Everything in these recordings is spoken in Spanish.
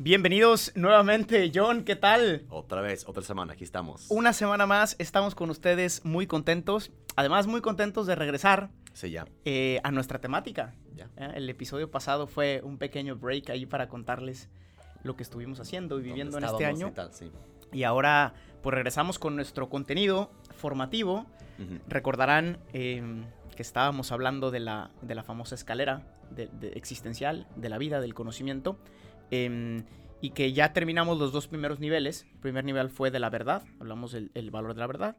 Bienvenidos nuevamente, John, ¿qué tal? Otra vez, otra semana, aquí estamos. Una semana más, estamos con ustedes muy contentos, además muy contentos de regresar Sí, ya. eh, a nuestra temática. Ya. Eh, El episodio pasado fue un pequeño break ahí para contarles lo que estuvimos haciendo y viviendo en ¿Dónde este año. y tal? Sí. Y ahora, pues regresamos con nuestro contenido formativo. Recordarán eh, que estábamos hablando de la, de la famosa escalera de- de existencial, de la vida, del conocimiento, em, y que ya terminamos los dos primeros niveles. El primer nivel fue de la verdad, hablamos del el valor de la verdad.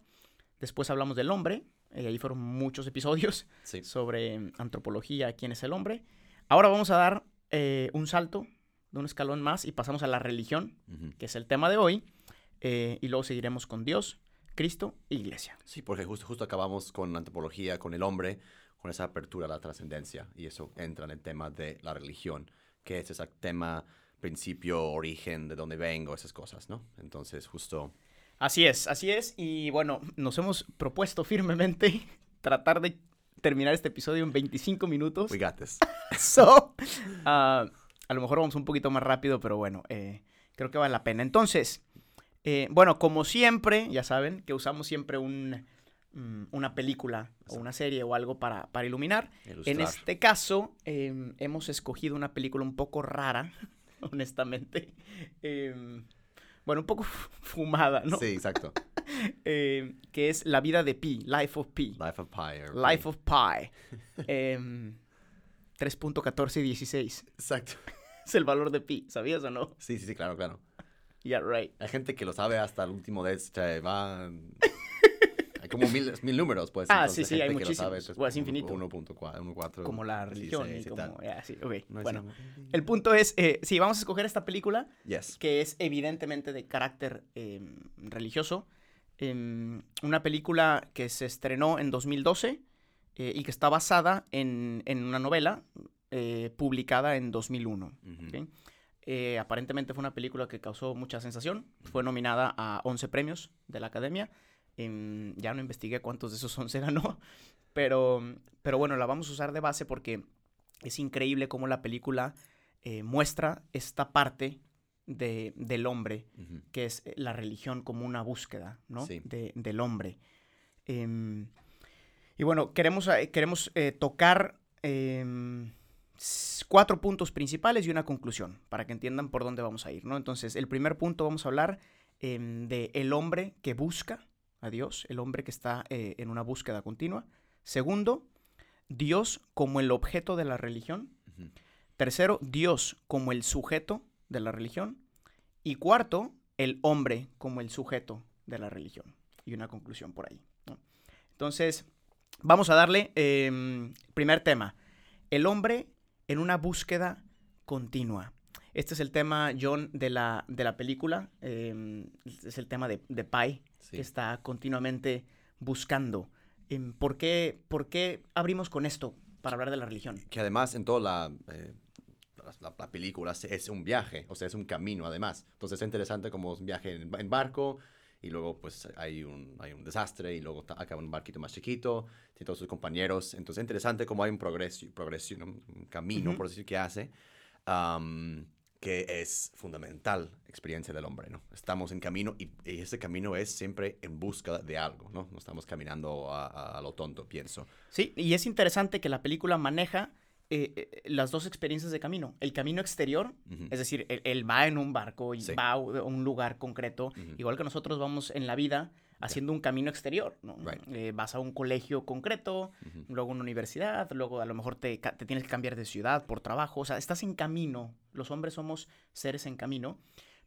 Después hablamos del hombre, y ahí fueron muchos episodios Sí. sobre antropología, quién es el hombre. Ahora vamos a dar eh, un salto de un escalón más y pasamos a la religión, Ujú. que es el tema de hoy, eh, y luego seguiremos con Dios, Cristo e Iglesia. Sí, porque justo, justo acabamos con la antropología, con el hombre, con esa apertura a la trascendencia. Y eso entra en el tema de la religión, que es ese tema, principio, origen, de dónde vengo, esas cosas, ¿no? Entonces, justo... Así es, así es. Y bueno, nos hemos propuesto firmemente tratar de terminar este episodio en 25 minutos. We got this. So, ah, a lo mejor vamos un poquito más rápido, pero bueno, eh, creo que vale la pena. Entonces, eh, bueno, como siempre, ya saben que usamos siempre un, mm, una película o una serie o algo para, para iluminar. En este caso, em, hemos escogido una película un poco rara, honestamente. Em, bueno, un poco fumada, ¿no? Sí, exacto. Em, que es La vida de Pi, Life of Pi. Life of Pi. Life of Pi. Em, 3.1416 Exacto. es el valor de Pi, ¿sabías o no? Sí, sí, sí, claro, claro. Yeah, right. Hay gente que lo sabe hasta el último de este, va... Hay como mil, mil números, pues. Ah, sí, sí, hay muchísimos. pues, Pues, infinito. 1.4, 1.4. Como la religión y 16 y como... yeah, sí, No es bueno, el punto es, eh, sí, vamos a escoger esta película Yes. que es evidentemente de carácter em, religioso. Em, una película que se estrenó en 2012 eh, y que está basada en, en una novela eh, publicada en 2001. Ujú. ¿ok? Eh, aparentemente fue una película que causó mucha sensación. Fue nominada a 11 premios de la Academia. Em, ya no investigué cuántos de esos 11 ganó. Pero, pero bueno, la vamos a usar de base porque es increíble cómo la película eh, muestra esta parte de- del hombre, que es eh, la religión como una búsqueda, ¿no? Sí. De- del hombre. Em, y bueno, queremos, eh, queremos eh, tocar em, cuatro puntos principales y una conclusión, para que entiendan por dónde vamos a ir, ¿no? Entonces, el primer punto vamos a hablar em, de el hombre que busca a Dios, el hombre que está eh, en una búsqueda continua. Segundo, Dios como el objeto de la religión. Tercero, Dios como el sujeto de la religión. Y cuarto, el hombre como el sujeto de la religión. Y una conclusión por ahí. ¿no? Entonces, vamos a darle em, primer tema. El hombre en una búsqueda continua. Este es el tema, John, de la, de la película. em, es el tema de, de Pi, Sí. que está continuamente buscando. Em, ¿por, qué, ¿Por qué abrimos con esto para hablar de la religión? Que además en toda la, eh, la, la película es un viaje, o sea, es un camino además. Entonces es interesante como es un viaje en, en barco y luego pues hay un, hay un desastre y luego acaba un barquito más chiquito, tiene todos sus compañeros. Entonces es interesante como hay un progreso, progreso ¿no? un camino, Ujú. por decir, que hace, am, que es fundamental experiencia del hombre, ¿no? Estamos en camino y, y ese camino es siempre en busca de algo, ¿no? No estamos caminando a, a- a lo tonto, pienso. Sí, y es interesante que la película maneja eh, eh, las dos experiencias de camino. El camino exterior, es decir, él, él va en un barco y Sí. va a un lugar concreto, igual que nosotros vamos en la vida haciendo un camino exterior. ¿no? Right. Eh, vas a un colegio concreto, luego una universidad, luego a lo mejor te, te tienes que cambiar de ciudad por trabajo, o sea, estás en camino. Los hombres somos seres en camino,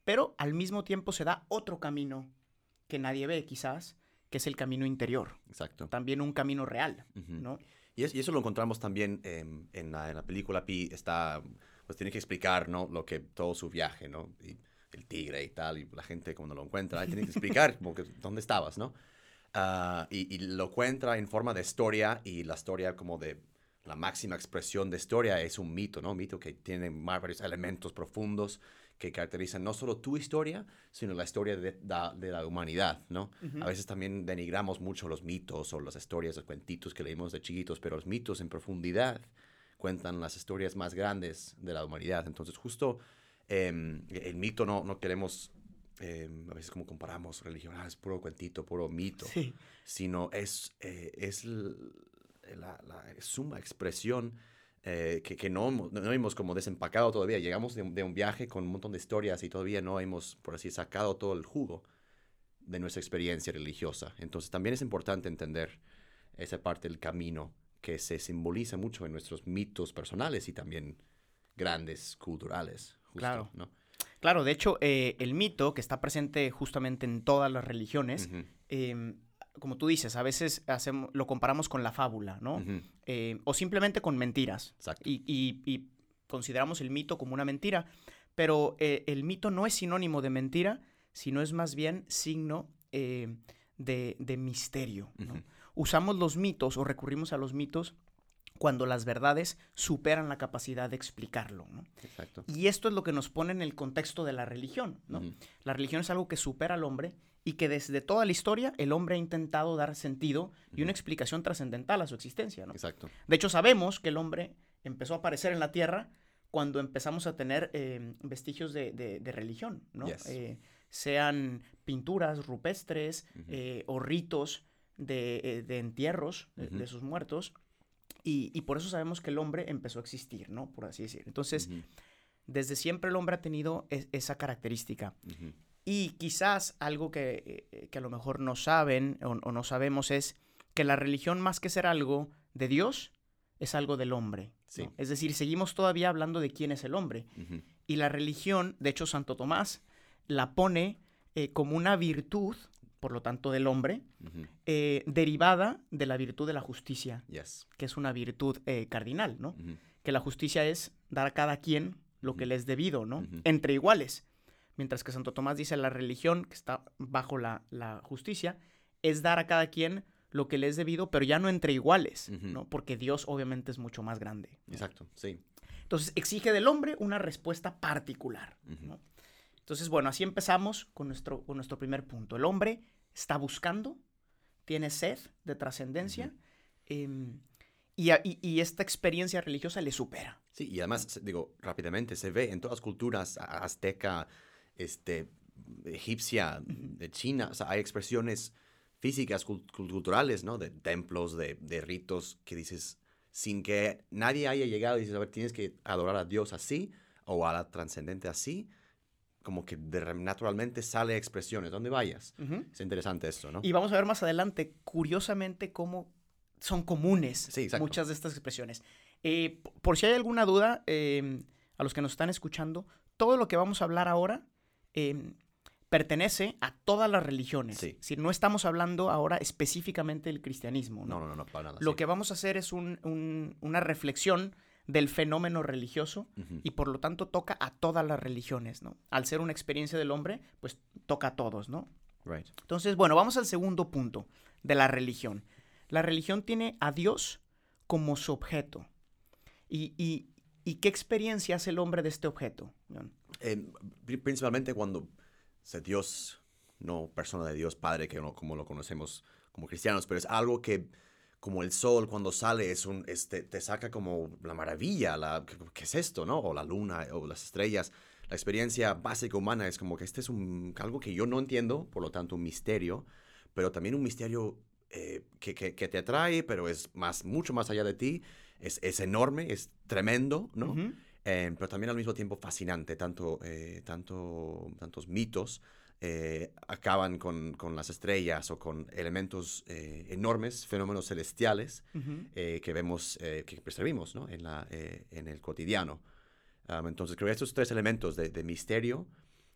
pero al mismo tiempo se da otro camino que nadie ve quizás, que es el camino interior, Exacto. también un camino real. ¿no? Y, es- y eso lo encontramos también em, en, la, en la película. Pi está, pues tiene que explicar, ¿no? Lo que, todo su viaje, ¿no? Y el tigre y tal, y la gente cuando lo encuentra, tiene que explicar como que, dónde estabas, ¿no? Ah, y, y lo encuentra en forma de historia y la historia como de la máxima expresión de historia es un mito, ¿no? Un mito que tiene varios elementos profundos que caracterizan no solo tu historia, sino la historia de, la- de la humanidad, ¿no? A veces también denigramos mucho los mitos o las historias, los cuentitos que leímos de chiquitos, pero los mitos en profundidad cuentan las historias más grandes de la humanidad. Entonces, justo em, el mito no, no queremos, em, a veces como comparamos religión, ah, es puro cuentito, puro mito, Sí. sino es, eh, es la, la suma expresión eh, que, que no, hemos- no hemos como desempacado todavía. Llegamos de, un- de un viaje con un montón de historias y todavía no hemos, por así, sacado todo el jugo de nuestra experiencia religiosa. Entonces también es importante entender esa parte del camino que se simboliza mucho en nuestros mitos personales y también grandes culturales. justo, Claro. ¿no? Claro, de hecho, eh, el mito que está presente justamente en todas las religiones, como tú dices, a veces hacemos, lo comparamos con la fábula, ¿no? Eh, o simplemente con mentiras. Exacto. Y, y- y consideramos el mito como una mentira, pero eh, el mito no es sinónimo de mentira, sino es más bien signo eh, de, de misterio. Usamos los mitos o recurrimos a los mitos cuando las verdades superan la capacidad de explicarlo. ¿no? Exacto. Y esto es lo que nos pone en el contexto de la religión. ¿no? La religión es algo que supera al hombre y que desde toda la historia el hombre ha intentado dar sentido y una explicación trascendental a su existencia. ¿no? Exacto. De hecho, sabemos que el hombre empezó a aparecer en la tierra cuando empezamos a tener eh, vestigios de, de- de religión, ¿no? Yes. Eh, sean pinturas rupestres eh, o ritos de, de entierros de, sus muertos. Y, y por eso sabemos que el hombre empezó a existir, ¿no? Por así decir. Entonces, desde siempre el hombre ha tenido es- esa característica. Y quizás algo que, eh, que a lo mejor no saben o, o no sabemos es que la religión, más que ser algo de Dios, es algo del hombre. Es decir, seguimos todavía hablando de quién es el hombre. Y la religión, de hecho, Santo Tomás la pone eh, como una virtud, por lo tanto, del hombre, eh, derivada de la virtud de la justicia, Yes. que es una virtud eh, cardinal, ¿no? Que la justicia es dar a cada quien lo que le es debido, ¿no? Entre iguales. Mientras que Santo Tomás dice la religión, que está bajo la, la justicia, es dar a cada quien lo que le es debido, pero ya no entre iguales, Ujú. ¿no? Porque Dios obviamente es mucho más grande. ¿no? Exacto. Sí. Entonces exige del hombre una respuesta particular, Ujú. ¿no? Entonces, bueno, así empezamos con nuestro, con nuestro primer punto. El hombre está buscando, tiene sed de trascendencia, em, y, y- y esta experiencia religiosa le supera. Sí, y además, digo, rápidamente, se ve en todas las culturas, azteca, este, egipcia, de China, o sea, hay expresiones físicas, cul- culturales, ¿no? De templos, de, de ritos, que dices, sin que nadie haya llegado y dices, a ver, tienes que adorar a Dios así, o a la trascendente así, como que de naturalmente sale expresiones, donde vayas. Es interesante esto, ¿no? Y vamos a ver más adelante, curiosamente, cómo son comunes Sí, muchas de estas expresiones. Eh, por si hay alguna duda, eh, a los que nos están escuchando, todo lo que vamos a hablar ahora eh, pertenece a todas las religiones. Sí. Decir, no estamos hablando ahora específicamente del cristianismo. ¿no? No, no, no, para nada. Lo sí. que vamos a hacer es un- un- una reflexión del fenómeno religioso y por lo tanto toca a todas las religiones, ¿no? Al ser una experiencia del hombre, pues toca a todos, ¿no? Right. Entonces, bueno, vamos al segundo punto de la religión. La religión tiene a Dios como su objeto. ¿Y, y- y qué experiencia hace el hombre de este objeto? Eh, pri- principalmente cuando se Dios, no persona de Dios Padre, que no, como lo conocemos como cristianos, pero es algo que, como el sol cuando sale, es un, este, te saca como la maravilla, la, ¿qué, qué es esto, no? O la luna, o las estrellas. La experiencia básica humana es como que este es un, algo que yo no entiendo, por lo tanto un misterio, pero también un misterio eh, que, que- que te atrae, pero es más, mucho más allá de ti, es, es enorme, es tremendo, ¿no? Ujú. Eh, pero también al mismo tiempo fascinante. Tanto, eh, tanto, tantos mitos eh, acaban con, con las estrellas o con elementos eh, enormes, fenómenos celestiales Ujú. eh, que vemos, eh, que percibimos ¿no? en, la, eh, en el cotidiano. Um, entonces creo que estos tres elementos de, de misterio,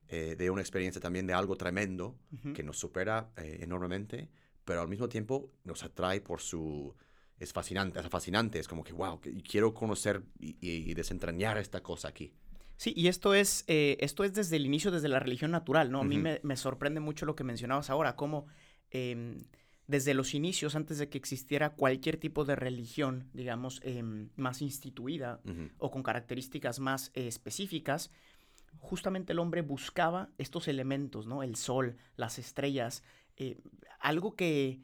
eh, de una experiencia también de algo tremendo Ujú. que nos supera enormemente, pero al mismo tiempo nos atrae por su... Es fascinante, es fascinante, es como que, wow, que quiero conocer y, desentrañar esta cosa aquí. Sí, y esto es, eh, esto es desde el inicio, desde la religión natural, ¿no? A mí me, me sorprende mucho lo que mencionabas ahora, cómo em, desde los inicios, antes de que existiera cualquier tipo de religión, digamos, em, más instituida o con características más eh, específicas, justamente el hombre buscaba estos elementos, ¿no? El sol, las estrellas, eh, algo que,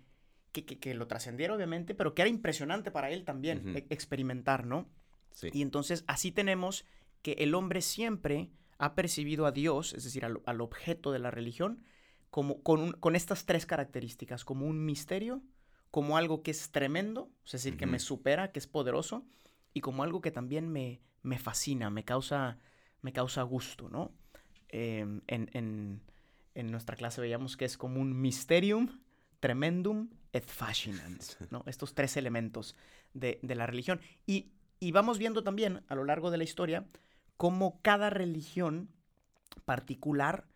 que, que- que lo trascendiera obviamente, pero que era impresionante para él también e- experimentar, ¿no? Sí. Y entonces así tenemos que el hombre siempre ha percibido a Dios, es decir, al, al objeto de la religión, como, con, un- con estas tres características, como un misterio, como algo que es tremendo, es decir, que me supera, que es poderoso, y como algo que también me, me fascina, me causa, me causa gusto, ¿no? Em, en, en- en nuestra clase veíamos que es como un mysterium, tremendum et fascinans, ¿no? Estos tres elementos de, de la religión. Y, y vamos viendo también a lo largo de la historia cómo cada religión particular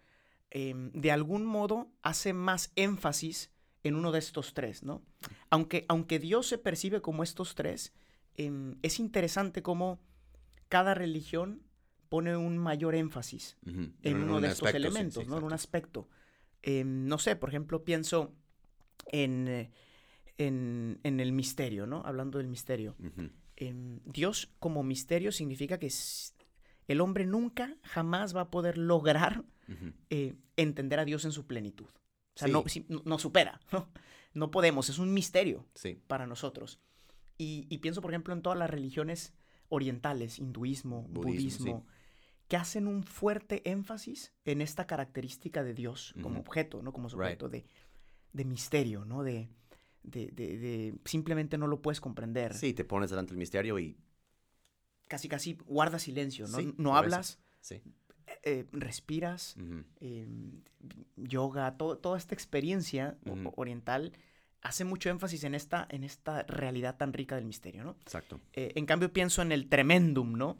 em, de algún modo hace más énfasis en uno de estos tres, ¿no? Aunque, aunque Dios se percibe como estos tres, em, es interesante cómo cada religión pone un mayor énfasis en uno un de estos aspecto, elementos, sí, ¿no? En un aspecto. Em, no sé, por ejemplo, pienso en, eh, en, en el misterio, ¿no? Hablando del misterio. Em, Dios como misterio significa que el hombre nunca, jamás va a poder lograr eh, entender a Dios en su plenitud. O sea, Sí. no, sí, no- no supera, ¿no? No podemos, es un misterio Sí. para nosotros. Y, y pienso, por ejemplo, en todas las religiones orientales, hinduismo, Budismo, budismo, que hacen un fuerte énfasis en esta característica de Dios como objeto, ¿no? Como Right. sujeto de, de misterio, ¿no? De, de, de- de- simplemente no lo puedes comprender. Sí, te pones delante del misterio y Casi, casi guarda silencio, ¿no? Sí, no hablas, sí. eh, respiras, Ujú. eh, yoga, todo- toda esta experiencia oriental hace mucho énfasis en esta, en esta realidad tan rica del misterio, ¿no? Exacto. Eh, en cambio pienso en el tremendum, ¿no?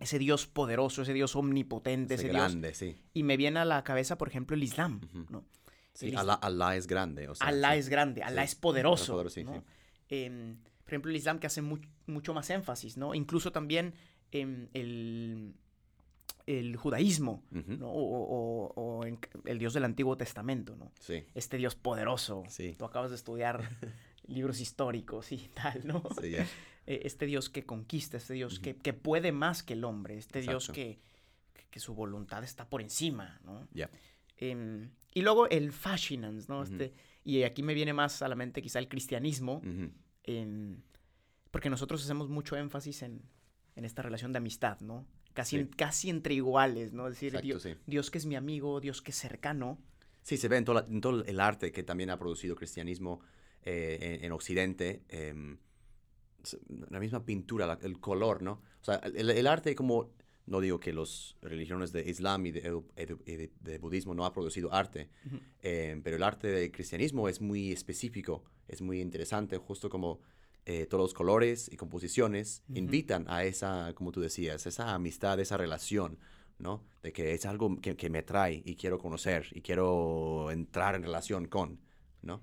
Ese Dios poderoso, ese Dios omnipotente, Ese ese Dios... grande, sí. Y me viene a la cabeza, por ejemplo, el Islam. ¿no? Sí, Alá, Alá es grande. O sea, Alá sí. es grande, Alá Sí, es poderoso. ¿no? Em, por ejemplo, el Islam que hace mu- mucho más énfasis, ¿no? Incluso también em, el, el judaísmo. ¿no? O, o- o en- el Dios del Antiguo Testamento, ¿no? Sí, Este Dios poderoso. Tú acabas de estudiar libros históricos y tal, ¿no? Eh, Este Dios que conquista, este Dios que, que puede más que el hombre, este Dios Exacto. que, que- que su voluntad está por encima, ¿no? Em, y luego el fascinans, ¿no? Este, y aquí me viene más a la mente quizá el cristianismo, em, porque nosotros hacemos mucho énfasis en, en esta relación de amistad, ¿no? Casi, Sí. en- casi entre iguales, ¿no? Es decir, Exacto, Dios, sí. Dios que es mi amigo, Dios que es cercano. Sí, se ve en, toda la- en todo el arte que también ha producido cristianismo eh, en, en Occidente. em, la misma pintura, la- el color, ¿no? O sea, el, el arte como... No digo que las religiones de Islam y de, budismo no ha producido arte, eh, pero el arte del cristianismo es muy específico, es muy interesante, justo como eh, todos los colores y composiciones invitan a esa, como tú decías, esa amistad, esa relación, ¿no? De que es algo que, que me atrae y quiero conocer y quiero entrar en relación con, ¿no?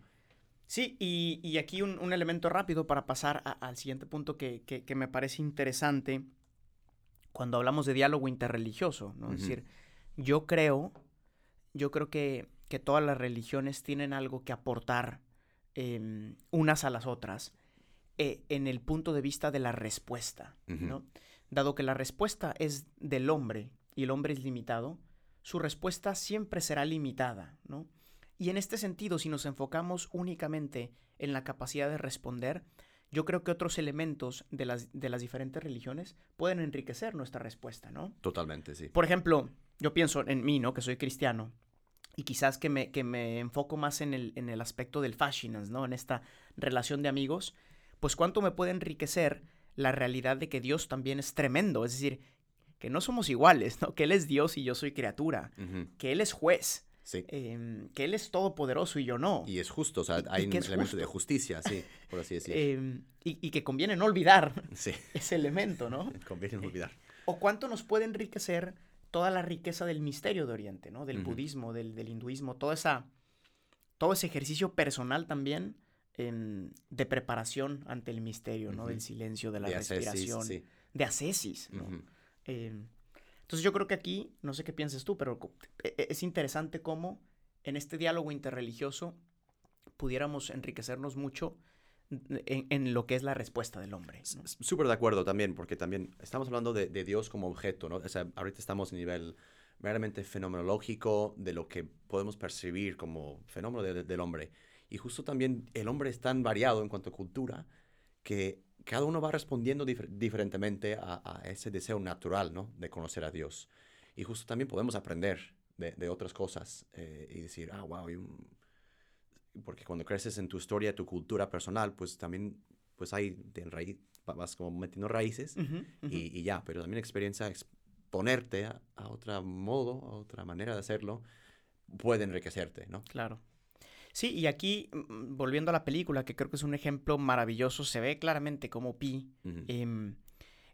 Sí, y, y aquí un, un elemento rápido para pasar a- al siguiente punto que, que- que me parece interesante cuando hablamos de diálogo interreligioso, ¿no? Es decir, yo creo, yo creo que, que todas las religiones tienen algo que aportar em, unas a las otras eh, en el punto de vista de la respuesta. ¿no? Dado que la respuesta es del hombre y el hombre es limitado, su respuesta siempre será limitada, ¿no? Y en este sentido, si nos enfocamos únicamente en la capacidad de responder, yo creo que otros elementos de las, de las diferentes religiones pueden enriquecer nuestra respuesta, ¿no? Totalmente, sí. Por ejemplo, yo pienso en mí, ¿no? Que soy cristiano. Y quizás que me, que me enfoco más en el, en el aspecto del fascinans, ¿no? En esta relación de amigos. Pues cuánto me puede enriquecer la realidad de que Dios también es tremendo. Es decir, que no somos iguales, ¿no? Que Él es Dios y yo soy criatura. Ujú. Que Él es juez. Sí. em, que Él es todopoderoso y yo no. Y es justo, o sea, Y- hay y un elemento de justicia, sí, por así decirlo. Em, y, y que conviene no olvidar sí, ese elemento, ¿no? conviene no olvidar. o cuánto nos puede enriquecer toda la riqueza del misterio de Oriente, ¿no? Del budismo, del, del hinduismo, toda esa, todo ese ejercicio personal también em, de preparación ante el misterio, ¿no? Del silencio, de la De respiración, sí. de ascesis, ¿no? Entonces yo creo que aquí, no sé qué pienses tú, pero e- e- es interesante cómo en este diálogo interreligioso pudiéramos enriquecernos mucho en, en lo que es la respuesta del hombre. ¿no? Súper de acuerdo también, porque también estamos hablando de, de Dios como objeto, ¿no? O sea, ahorita estamos a nivel meramente fenomenológico de lo que podemos percibir como fenómeno de- de- del hombre. Y justo también el hombre es tan variado en cuanto a cultura que cada uno va respondiendo difer- diferentemente a, a ese deseo natural, ¿no? De conocer a Dios. Y justo también podemos aprender de, de otras cosas eh, y decir, ah, wow, porque cuando creces en tu historia, tu cultura personal, pues también, pues hay de raíz, va- vas como metiendo raíces y ya, pero también experiencia, exponerte a, a otro modo, a otra manera de hacerlo, puede enriquecerte, ¿no? Claro. Sí, y aquí, mm, volviendo a la película, que creo que es un ejemplo maravilloso, se ve claramente cómo Pi, em,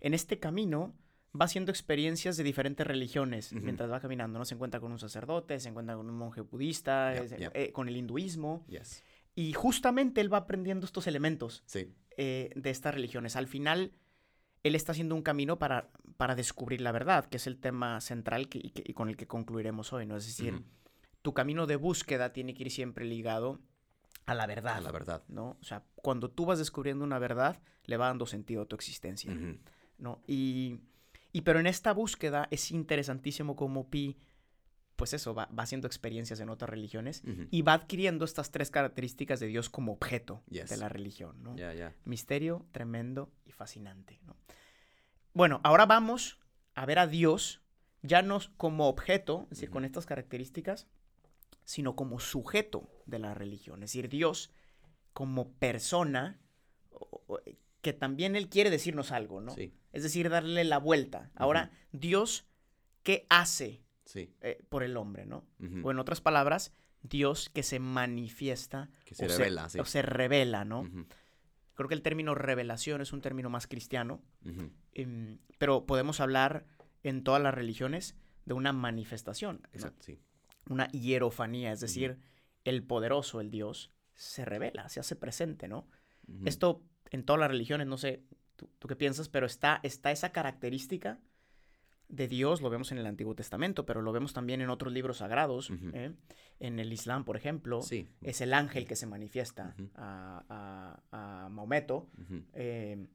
en este camino, va haciendo experiencias de diferentes religiones mientras va caminando, ¿no? Se encuentra con un sacerdote, se encuentra con un monje budista, eh, eh, con el hinduismo, Yes. y justamente él va aprendiendo estos elementos Sí, eh, de estas religiones. Al final, él está haciendo un camino para, para descubrir la verdad, que es el tema central que- y, que- y con el que concluiremos hoy, ¿no? Es decir. Tu camino de búsqueda tiene que ir siempre ligado a la verdad. a la verdad. ¿no? O sea, cuando tú vas descubriendo una verdad, le va dando sentido a tu existencia. ¿no? Y, y pero en esta búsqueda es interesantísimo cómo Pi, pues eso, va, va haciendo experiencias en otras religiones y va adquiriendo estas tres características de Dios como objeto Yes. de la religión, ¿no? Misterio, tremendo y fascinante, ¿no? Bueno, ahora vamos a ver a Dios ya no como objeto, es decir, con estas características, sino como sujeto de la religión. Es decir, Dios como persona, o- que también Él quiere decirnos algo, ¿no? Sí, Es decir, darle la vuelta. Ahora, Dios, ¿qué hace sí. eh, por el hombre, ¿no? O en otras palabras, Dios que se manifiesta que se o, revela, sí. o se revela, ¿no? Creo que el término revelación es un término más cristiano, em, pero podemos hablar en todas las religiones de una manifestación, ¿no? Exacto, sí. Una hierofanía, es decir, el poderoso, el Dios, se revela, se hace presente, ¿no? Esto en todas las religiones, no sé tú, tú qué piensas, pero está, está esa característica de Dios, lo vemos en el Antiguo Testamento, pero lo vemos también en otros libros sagrados. ¿eh? en el Islam, por ejemplo, Sí. es el ángel que se manifiesta a, a, a Mahometo, Ujú. eh,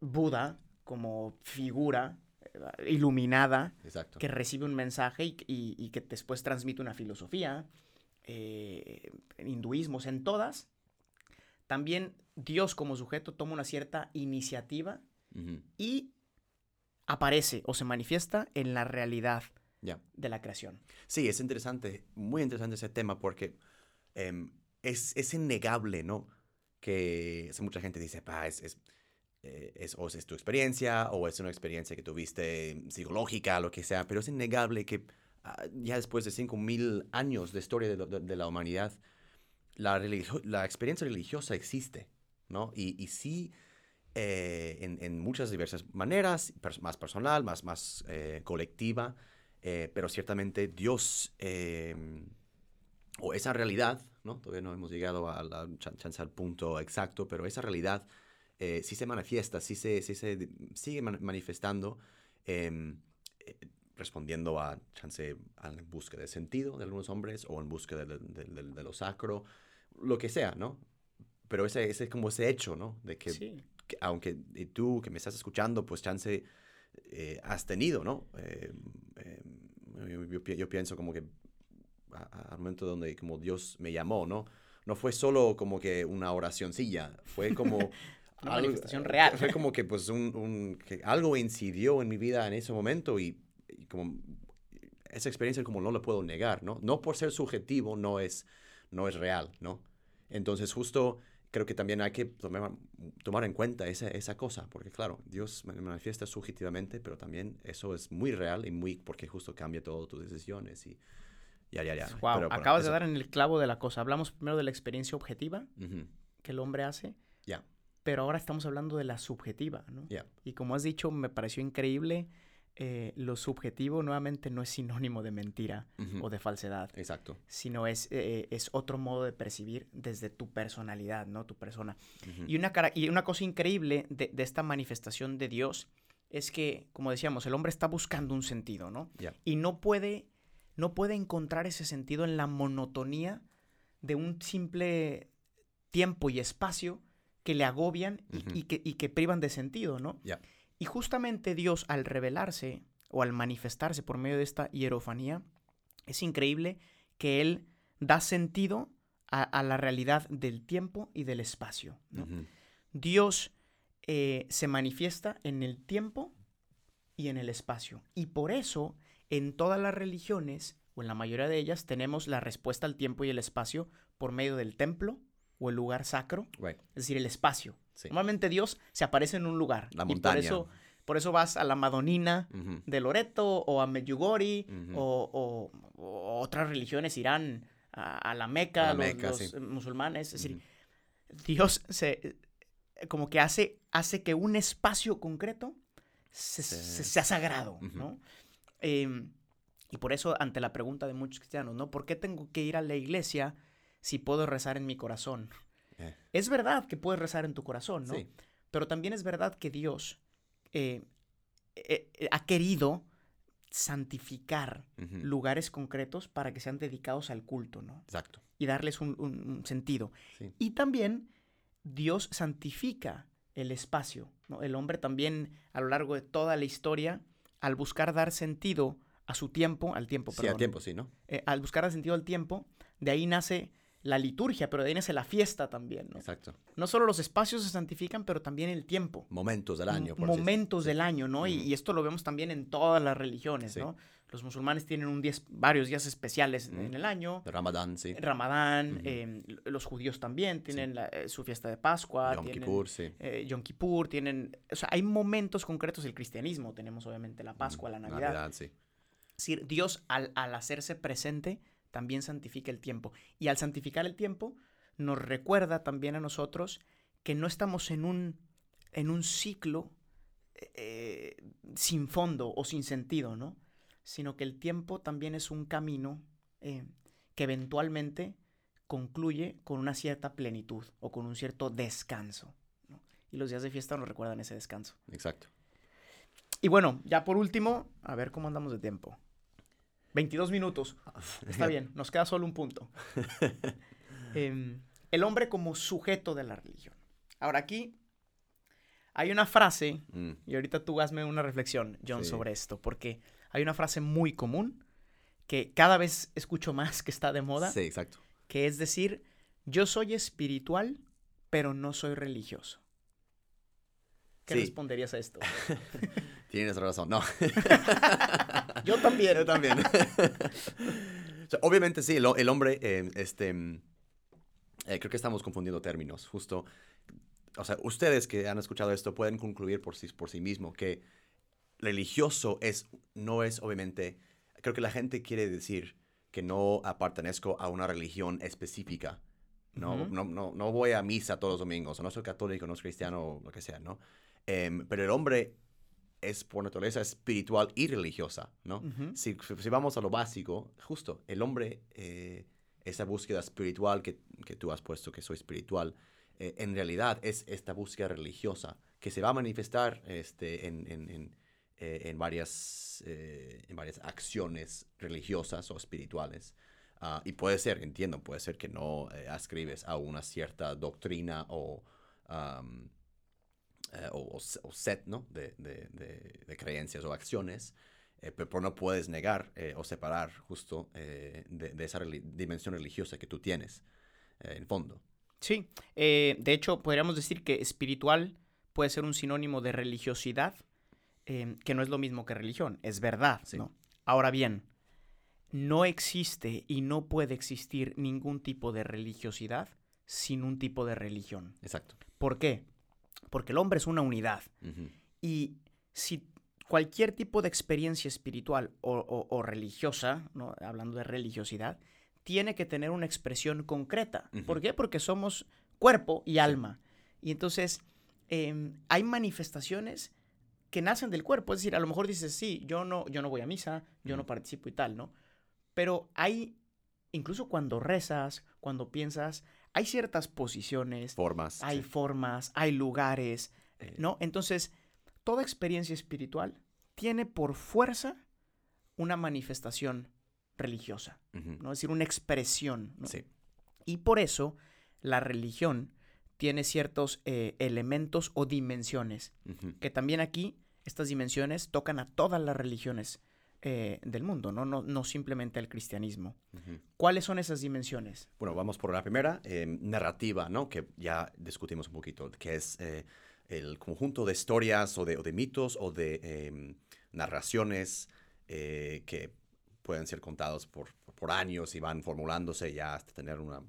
Buda como figura iluminada Exacto. que recibe un mensaje y, y- y que después transmite una filosofía, eh, en hinduismos, en todas, también Dios como sujeto toma una cierta iniciativa y aparece o se manifiesta en la realidad de la creación. Sí, es interesante, muy interesante ese tema porque em, es, es innegable, ¿no? Que o sea, mucha gente dice, es, es, eh, es- o es tu experiencia o es una experiencia que tuviste psicológica, lo que sea, pero es innegable que ah, ya después de 5.000 años de historia de, la humanidad, la, la experiencia religiosa existe, ¿no? Y, y sí, eh, en, en muchas diversas maneras, más personal, más, más eh, colectiva, pero ciertamente Dios, eh, o esa realidad, ¿no? Todavía no hemos llegado a la chan- chance al punto exacto, pero esa realidad eh, sí se manifiesta, sí se, sí se sigue man- manifestando, em, eh, respondiendo a chance a la búsqueda de sentido de algunos hombres o en búsqueda de, de- de- de lo sacro, lo que sea, ¿no? Pero ese, ese es como ese hecho, ¿no? De que Sí. que aunque y tú que me estás escuchando, pues chance eh, has tenido, ¿no? Eh, eh, yo, yo yo pienso como que al momento donde como Dios me llamó, ¿no? No fue solo como que una oracioncilla, fue como... Una algo- manifestación real. Fue como que pues un, un- que algo incidió en mi vida en ese momento y, y como esa experiencia como no la puedo negar, ¿no? No por ser subjetivo no es, no es real, ¿no? Entonces justo creo que también hay que tomar, tomar en cuenta esa, esa cosa, porque claro, Dios manifiesta subjetivamente, pero también eso es muy real y muy, porque justo cambia todas tus decisiones y ya, ya, ya. Wow, Pero, acabas de dar en el clavo de la cosa. Hablamos primero de la experiencia objetiva Ujú, que el hombre hace, pero ahora estamos hablando de la subjetiva, ¿no? Y como has dicho, me pareció increíble, eh, lo subjetivo nuevamente no es sinónimo de mentira o de falsedad, exacto. sino es, eh, es otro modo de percibir desde tu personalidad, ¿no? Tu persona. Y una, cara- y una cosa increíble de, de esta manifestación de Dios es que, como decíamos, el hombre está buscando un sentido, ¿no? Y no puede, no puede encontrar ese sentido en la monotonía de un simple tiempo y espacio que le agobian y, que, y que privan de sentido, ¿no? Y justamente Dios, al revelarse o al manifestarse por medio de esta hierofanía, es increíble que Él da sentido a, a la realidad del tiempo y del espacio. ¿no? Dios eh, se manifiesta en el tiempo y en el espacio. Y por eso, en todas las religiones, o en la mayoría de ellas, tenemos la respuesta al tiempo y el espacio por medio del templo o el lugar sacro, Right. es decir, el espacio. Sí. Normalmente Dios se aparece en un lugar. La y montaña. por eso, por eso vas a la Madonina de Loreto o a Medjugorje o, o- o otras religiones irán a, a la Meca, A la los, Meca, los, sí. musulmanes. Es decir. Dios se, eh, como que hace, hace que un espacio concreto se, Se- se- sea sagrado. ¿no? Em, y por eso, ante la pregunta de muchos cristianos, ¿no? ¿Por qué tengo que ir a la iglesia si puedo rezar en mi corazón? Eh. Es verdad que puedes rezar en tu corazón, ¿no? Sí. Pero también es verdad que Dios eh, eh, ha querido santificar lugares concretos para que sean dedicados al culto, ¿no? Exacto. Y darles un, un- un sentido. Sí. Y también Dios santifica el espacio, ¿no? El hombre también a lo largo de toda la historia, al buscar dar sentido a su tiempo, al tiempo, Sí, perdón, a tiempo, sí, ¿no? eh, al buscar dar sentido al tiempo, de ahí nace la liturgia, pero de ahí nace la fiesta también, ¿no? Exacto. No solo los espacios se santifican, pero también el tiempo. Momentos del año. Por momentos del año, ¿no? Y, y esto lo vemos también en todas las religiones, Sí. ¿no? Los musulmanes tienen un varios días especiales en el año. Ramadán, sí. Ramadán, eh, l- los judíos también tienen la- eh, su fiesta de Pascua, Yom tienen Kippur, sí. eh, Yom Kippur, tienen, o sea, hay momentos concretos del cristianismo, tenemos obviamente la Pascua, la Ujú. Navidad. sí. Es decir, Dios al, al hacerse presente también santifica el tiempo. Y al santificar el tiempo nos recuerda también a nosotros que no estamos en un, en un ciclo eh, sin fondo o sin sentido, ¿no? Sino que el tiempo también es un camino eh, que eventualmente concluye con una cierta plenitud o con un cierto descanso. ¿no? Y los días de fiesta nos recuerdan ese descanso. Exacto. Y bueno, ya por último, a ver cómo andamos de tiempo. 22 minutos. Está bien, nos queda solo un punto. Em, el hombre como sujeto de la religión. Ahora aquí hay una frase, Mm, y ahorita tú hazme una reflexión, John, Sí. sobre esto, porque hay una frase muy común que cada vez escucho más que está de moda, Sí, exacto. que es decir, yo soy espiritual, pero no soy religioso. ¿Qué Sí. responderías a esto? Tienes razón. No. Yo también. Yo también. O sea, obviamente sí, el, ho- el hombre, eh, este, mm, eh, creo que estamos confundiendo términos. Justo, o sea, ustedes que han escuchado esto pueden concluir por sí, por sí mismo que religioso es, no es obviamente, creo que la gente quiere decir que no pertenezco a una religión específica. No, no, no, no voy a misa todos los domingos, o no soy católico, no soy cristiano, lo que sea, ¿no? Em, pero el hombre es por naturaleza espiritual y religiosa, ¿no? Si, si vamos a lo básico, justo, el hombre, eh, esa búsqueda espiritual que, que tú has puesto, que soy espiritual, eh, en realidad es esta búsqueda religiosa que se va a manifestar este, en, en- en, eh, en varias, en varias acciones religiosas o espirituales. Ah, y puede ser, entiendo, puede ser que no ascribes a una cierta doctrina o, eh, o, o se- o set ¿no? de, de- de- de creencias o acciones, eh, pe- pero no puedes negar eh, o separar justo de, esa dimensión religiosa que tú tienes en fondo. Sí, de hecho podríamos decir que espiritual puede ser un sinónimo de religiosidad, eh, que no es lo mismo que religión, es verdad, Sí. ¿no? Ahora bien, no existe y no puede existir ningún tipo de religiosidad sin un tipo de religión. Exacto. ¿Por qué? Porque el hombre es una unidad y si cualquier tipo de experiencia espiritual o, o- o religiosa, ¿no? hablando de religiosidad, tiene que tener una expresión concreta. ¿Por qué? Porque somos cuerpo y alma. Y entonces em, hay manifestaciones que nacen del cuerpo. Es decir, a lo mejor dices, sí, yo no, yo no voy a misa, yo no participo y tal, ¿no? Pero hay, incluso cuando rezas, cuando piensas, hay ciertas posiciones, Formas. hay sí. formas, hay lugares, Eh, ¿no? Entonces, toda experiencia espiritual tiene por fuerza una manifestación religiosa. ¿no? Es decir, una expresión, ¿no? Sí. Y por eso la religión tiene ciertos eh, elementos o dimensiones, que también aquí estas dimensiones tocan a todas las religiones eh, del mundo, ¿no? No, no simplemente al cristianismo. ¿Cuáles son esas dimensiones? Bueno, vamos por la primera, eh, narrativa, ¿no? Que ya discutimos un poquito, que es eh, el conjunto de historias o de, o de mitos o de, em, narraciones que pueden ser contados por, por años y van formulándose ya hasta tener una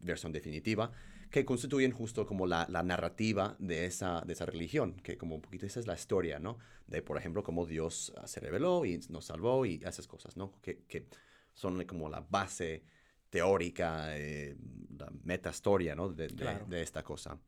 versión definitiva, que constituyen justo como la, la, narrativa de esa, de esa religión, que como un poquito esa es la historia, ¿no? De, por ejemplo, cómo Dios se reveló y nos salvó y esas cosas, ¿no? Que, que son como la base teórica, eh, la metahistoria, ¿no? De, de, de, esta cosa.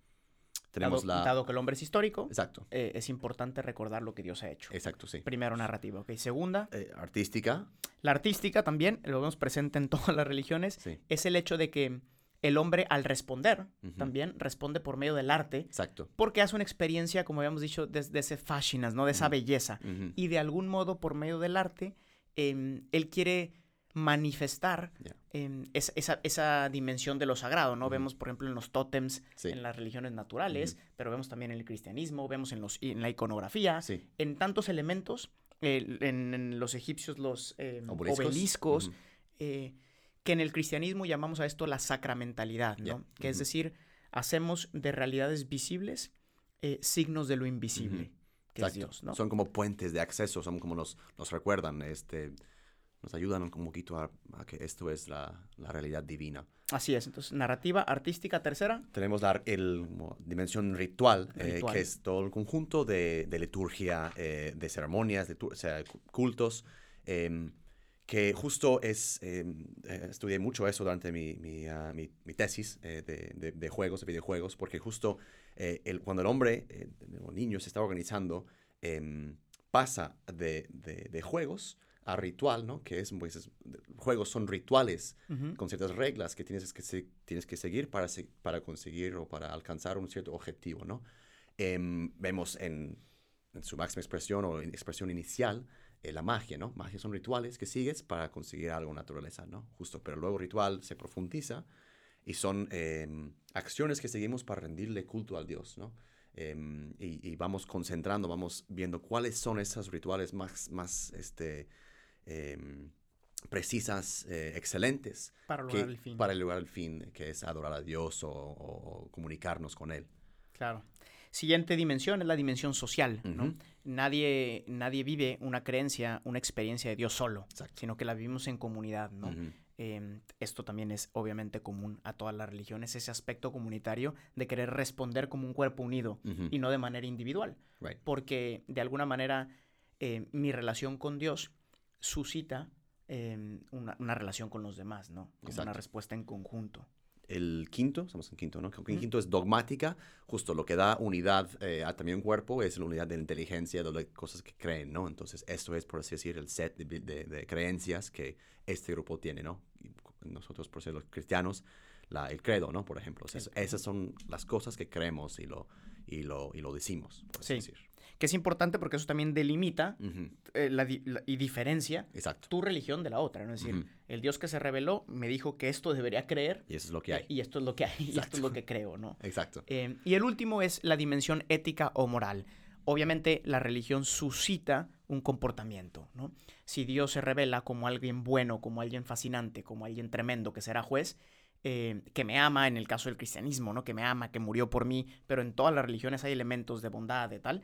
Tenemos dado, la... dado que el hombre es histórico, Exacto. Eh, es importante recordar lo que Dios ha hecho. Exacto, sí. Primero, narrativa. Ok, segunda. Eh, artística. La artística también, lo vemos presente en todas las religiones, Sí. es el hecho de que el hombre al responder también responde por medio del arte, Exacto. porque hace una experiencia, como habíamos dicho, de, de ese fashinas, ¿no? De esa belleza. Y de algún modo, por medio del arte, em, él quiere manifestar em, esa, esa- esa dimensión de lo sagrado, ¿no? Vemos, por ejemplo, en los tótems, Sí. en las religiones naturales, pero vemos también en el cristianismo, vemos en, los, en la iconografía, Sí. en tantos elementos, eh, en, en los egipcios los em, Obeliscos. Que en el cristianismo llamamos a esto la sacramentalidad, ¿no? Que es decir, hacemos de realidades visibles eh, signos de lo invisible, que es. Dios, ¿no? Son como puentes de acceso, son como nos, nos recuerdan, este, nos ayudan un poquito a, a que esto es la, la realidad divina. Así es, entonces, narrativa, artística, tercera, Tenemos la el, como dimensión ritual, eh, Ritual. que es todo el conjunto de, de liturgia, eh, de ceremonias, de o sea, cultos, em, que justo es, em, eh, estudié mucho eso durante mi, mi, ah, mi- mi tesis eh, de, de- de juegos, de videojuegos, porque justo eh, el, cuando el hombre eh, o niño se está organizando, em, pasa de, de- juegos a ritual, ¿no? Que es, pues, es- juegos son rituales con ciertas reglas que tienes que, se- tienes que seguir para, se- para conseguir o para alcanzar un cierto objetivo, ¿no? Em, vemos en, en su máxima expresión o en expresión inicial eh, la magia, ¿no? Magia son rituales que sigues para conseguir algo en naturaleza, ¿no? Justo, pero luego ritual se profundiza y son em, acciones que seguimos para rendirle culto al Dios, ¿no? Em, y, y vamos concentrando, vamos viendo cuáles son esos rituales más, más este, em, precisas, eh, excelentes para que- lograr el fin. para lograr el fin, que es adorar a Dios o, o- o comunicarnos con Él. Claro. Siguiente dimensión es la dimensión social, ¿no? Nadie, nadie vive una creencia, una experiencia de Dios solo, Exacto. sino que la vivimos en comunidad, ¿no? Eh, esto también es obviamente común a todas las religiones, ese aspecto comunitario de querer responder como un cuerpo unido y no de manera individual, Right. porque de alguna manera eh, mi relación con Dios suscita eh, una, una relación con los demás, ¿no? Como una respuesta en conjunto. El quinto, estamos en quinto, ¿no? El quinto es dogmática, justo lo que da unidad eh, a también un cuerpo es la unidad de la inteligencia, de las cosas que creen, ¿no? Entonces, esto es, por así decir, el set de, de- de creencias que este grupo tiene, ¿no? Y nosotros, por ser los cristianos, la, el credo, ¿no? Por ejemplo. O sea, esas son las cosas que creemos y lo, y lo, y lo decimos, por así Sí. decir. Que es importante porque eso también delimita eh, la y diferencia Exacto. tu religión de la otra, ¿no? Es decir. El Dios que se reveló me dijo que esto debería creer Y eso es lo que hay. y esto es lo que hay, y esto es lo que creo, ¿no? Exacto. Eh, y el último es la dimensión ética o moral. Obviamente la religión suscita un comportamiento, ¿no? Si Dios se revela como alguien bueno, como alguien fascinante, como alguien tremendo que será juez, eh, que me ama en el caso del cristianismo, ¿no? Que me ama, que murió por mí, pero en todas las religiones hay elementos de bondad, de tal.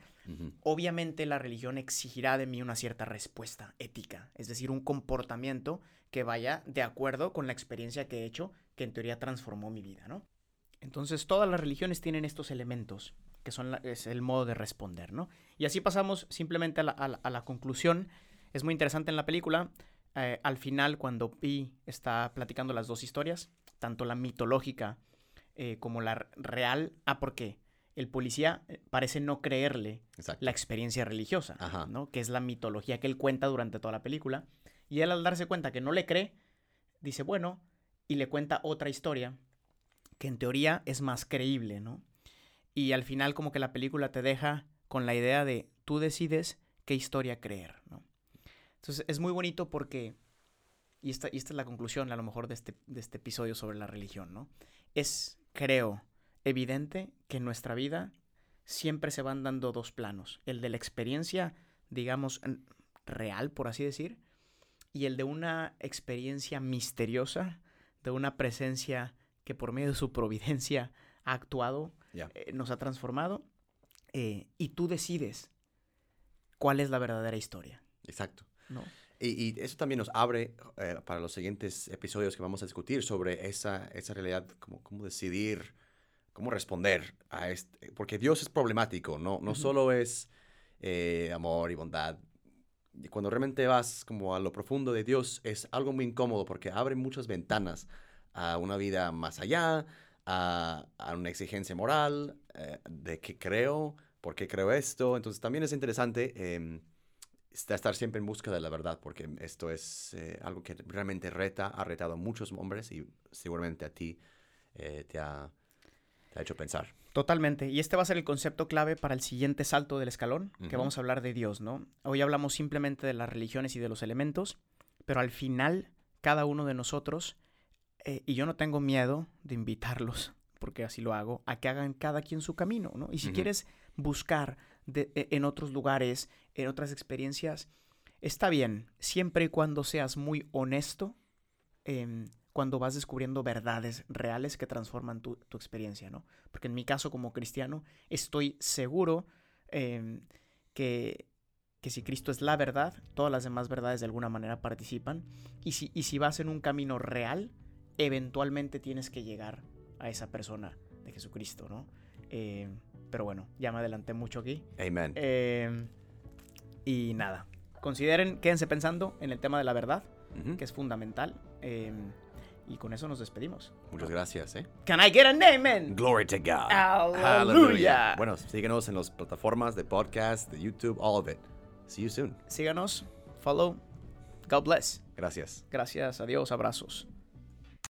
Obviamente la religión exigirá de mí una cierta respuesta ética, es decir, un comportamiento que vaya de acuerdo con la experiencia que he hecho, que en teoría transformó mi vida, ¿no? Entonces todas las religiones tienen estos elementos, que son la- es el modo de responder, ¿no? Y así pasamos simplemente a la, a la- a la conclusión. Es muy interesante en la película, eh, al final cuando Pi está platicando las dos historias, tanto la mitológica eh, como la real, ah, ¿por qué? El policía eh, parece no creerle Exacto. la experiencia religiosa, Ajá. ¿no? Que es la mitología que él cuenta durante toda la película. Y él al darse cuenta que no le cree, dice, bueno, y le cuenta otra historia que en teoría es más creíble, ¿no? Y al final como que la película te deja con la idea de tú decides qué historia creer, ¿no? Entonces es muy bonito porque, y esta, y esta es la conclusión a lo mejor de este, de este episodio sobre la religión, ¿no? Es, creo, evidente que en nuestra vida siempre se van dando dos planos. El de la experiencia, digamos, real, por así decir, y el de una experiencia misteriosa, de una presencia que por medio de su providencia ha actuado, eh, nos ha transformado, eh, y tú decides cuál es la verdadera historia, Exacto. ¿no? Y, y eso también nos abre eh, para los siguientes episodios que vamos a discutir sobre esa, esa realidad, cómo, cómo decidir, cómo responder a este. Porque Dios es problemático, no, no Ujú. solo es eh, amor y bondad. Y cuando realmente vas como a lo profundo de Dios, es algo muy incómodo porque abre muchas ventanas a una vida más allá, a, a una exigencia moral, eh, de qué creo, por qué creo esto. Entonces también es interesante. Estar siempre en busca de la verdad, porque esto es eh, algo que realmente reta, ha retado a muchos hombres y seguramente a ti eh, te, ha, te ha hecho pensar. Totalmente. Y este va a ser el concepto clave para el siguiente salto del escalón, que Ujú. vamos a hablar de Dios, ¿no? Hoy hablamos simplemente de las religiones y de los elementos, pero al final, cada uno de nosotros, eh, y yo no tengo miedo de invitarlos, porque así lo hago, a que hagan cada quien su camino, ¿no? Y si Ujú. quieres buscar de- e- en otros lugares, en otras experiencias, está bien, siempre y cuando seas muy honesto, em, cuando vas descubriendo verdades reales que transforman tu, tu experiencia, ¿no? Porque en mi caso como cristiano estoy seguro em, que, que si Cristo es la verdad, todas las demás verdades de alguna manera participan. Y si, y si vas en un camino real, eventualmente tienes que llegar a esa persona de Jesucristo, ¿no? Eh, pero bueno, ya me adelanté mucho aquí. Amen. Eh, y nada, consideren, quédense pensando en el tema de la verdad, Ujú. que es fundamental. eh, y con eso nos despedimos. Muchas gracias. ¿eh? Can I get an amen? Glory to God. Hallelujah. Bueno, síguenos en las plataformas de podcast, de YouTube, all of it. See you soon. Síganos, follow. God bless. Gracias. Gracias, adiós, abrazos.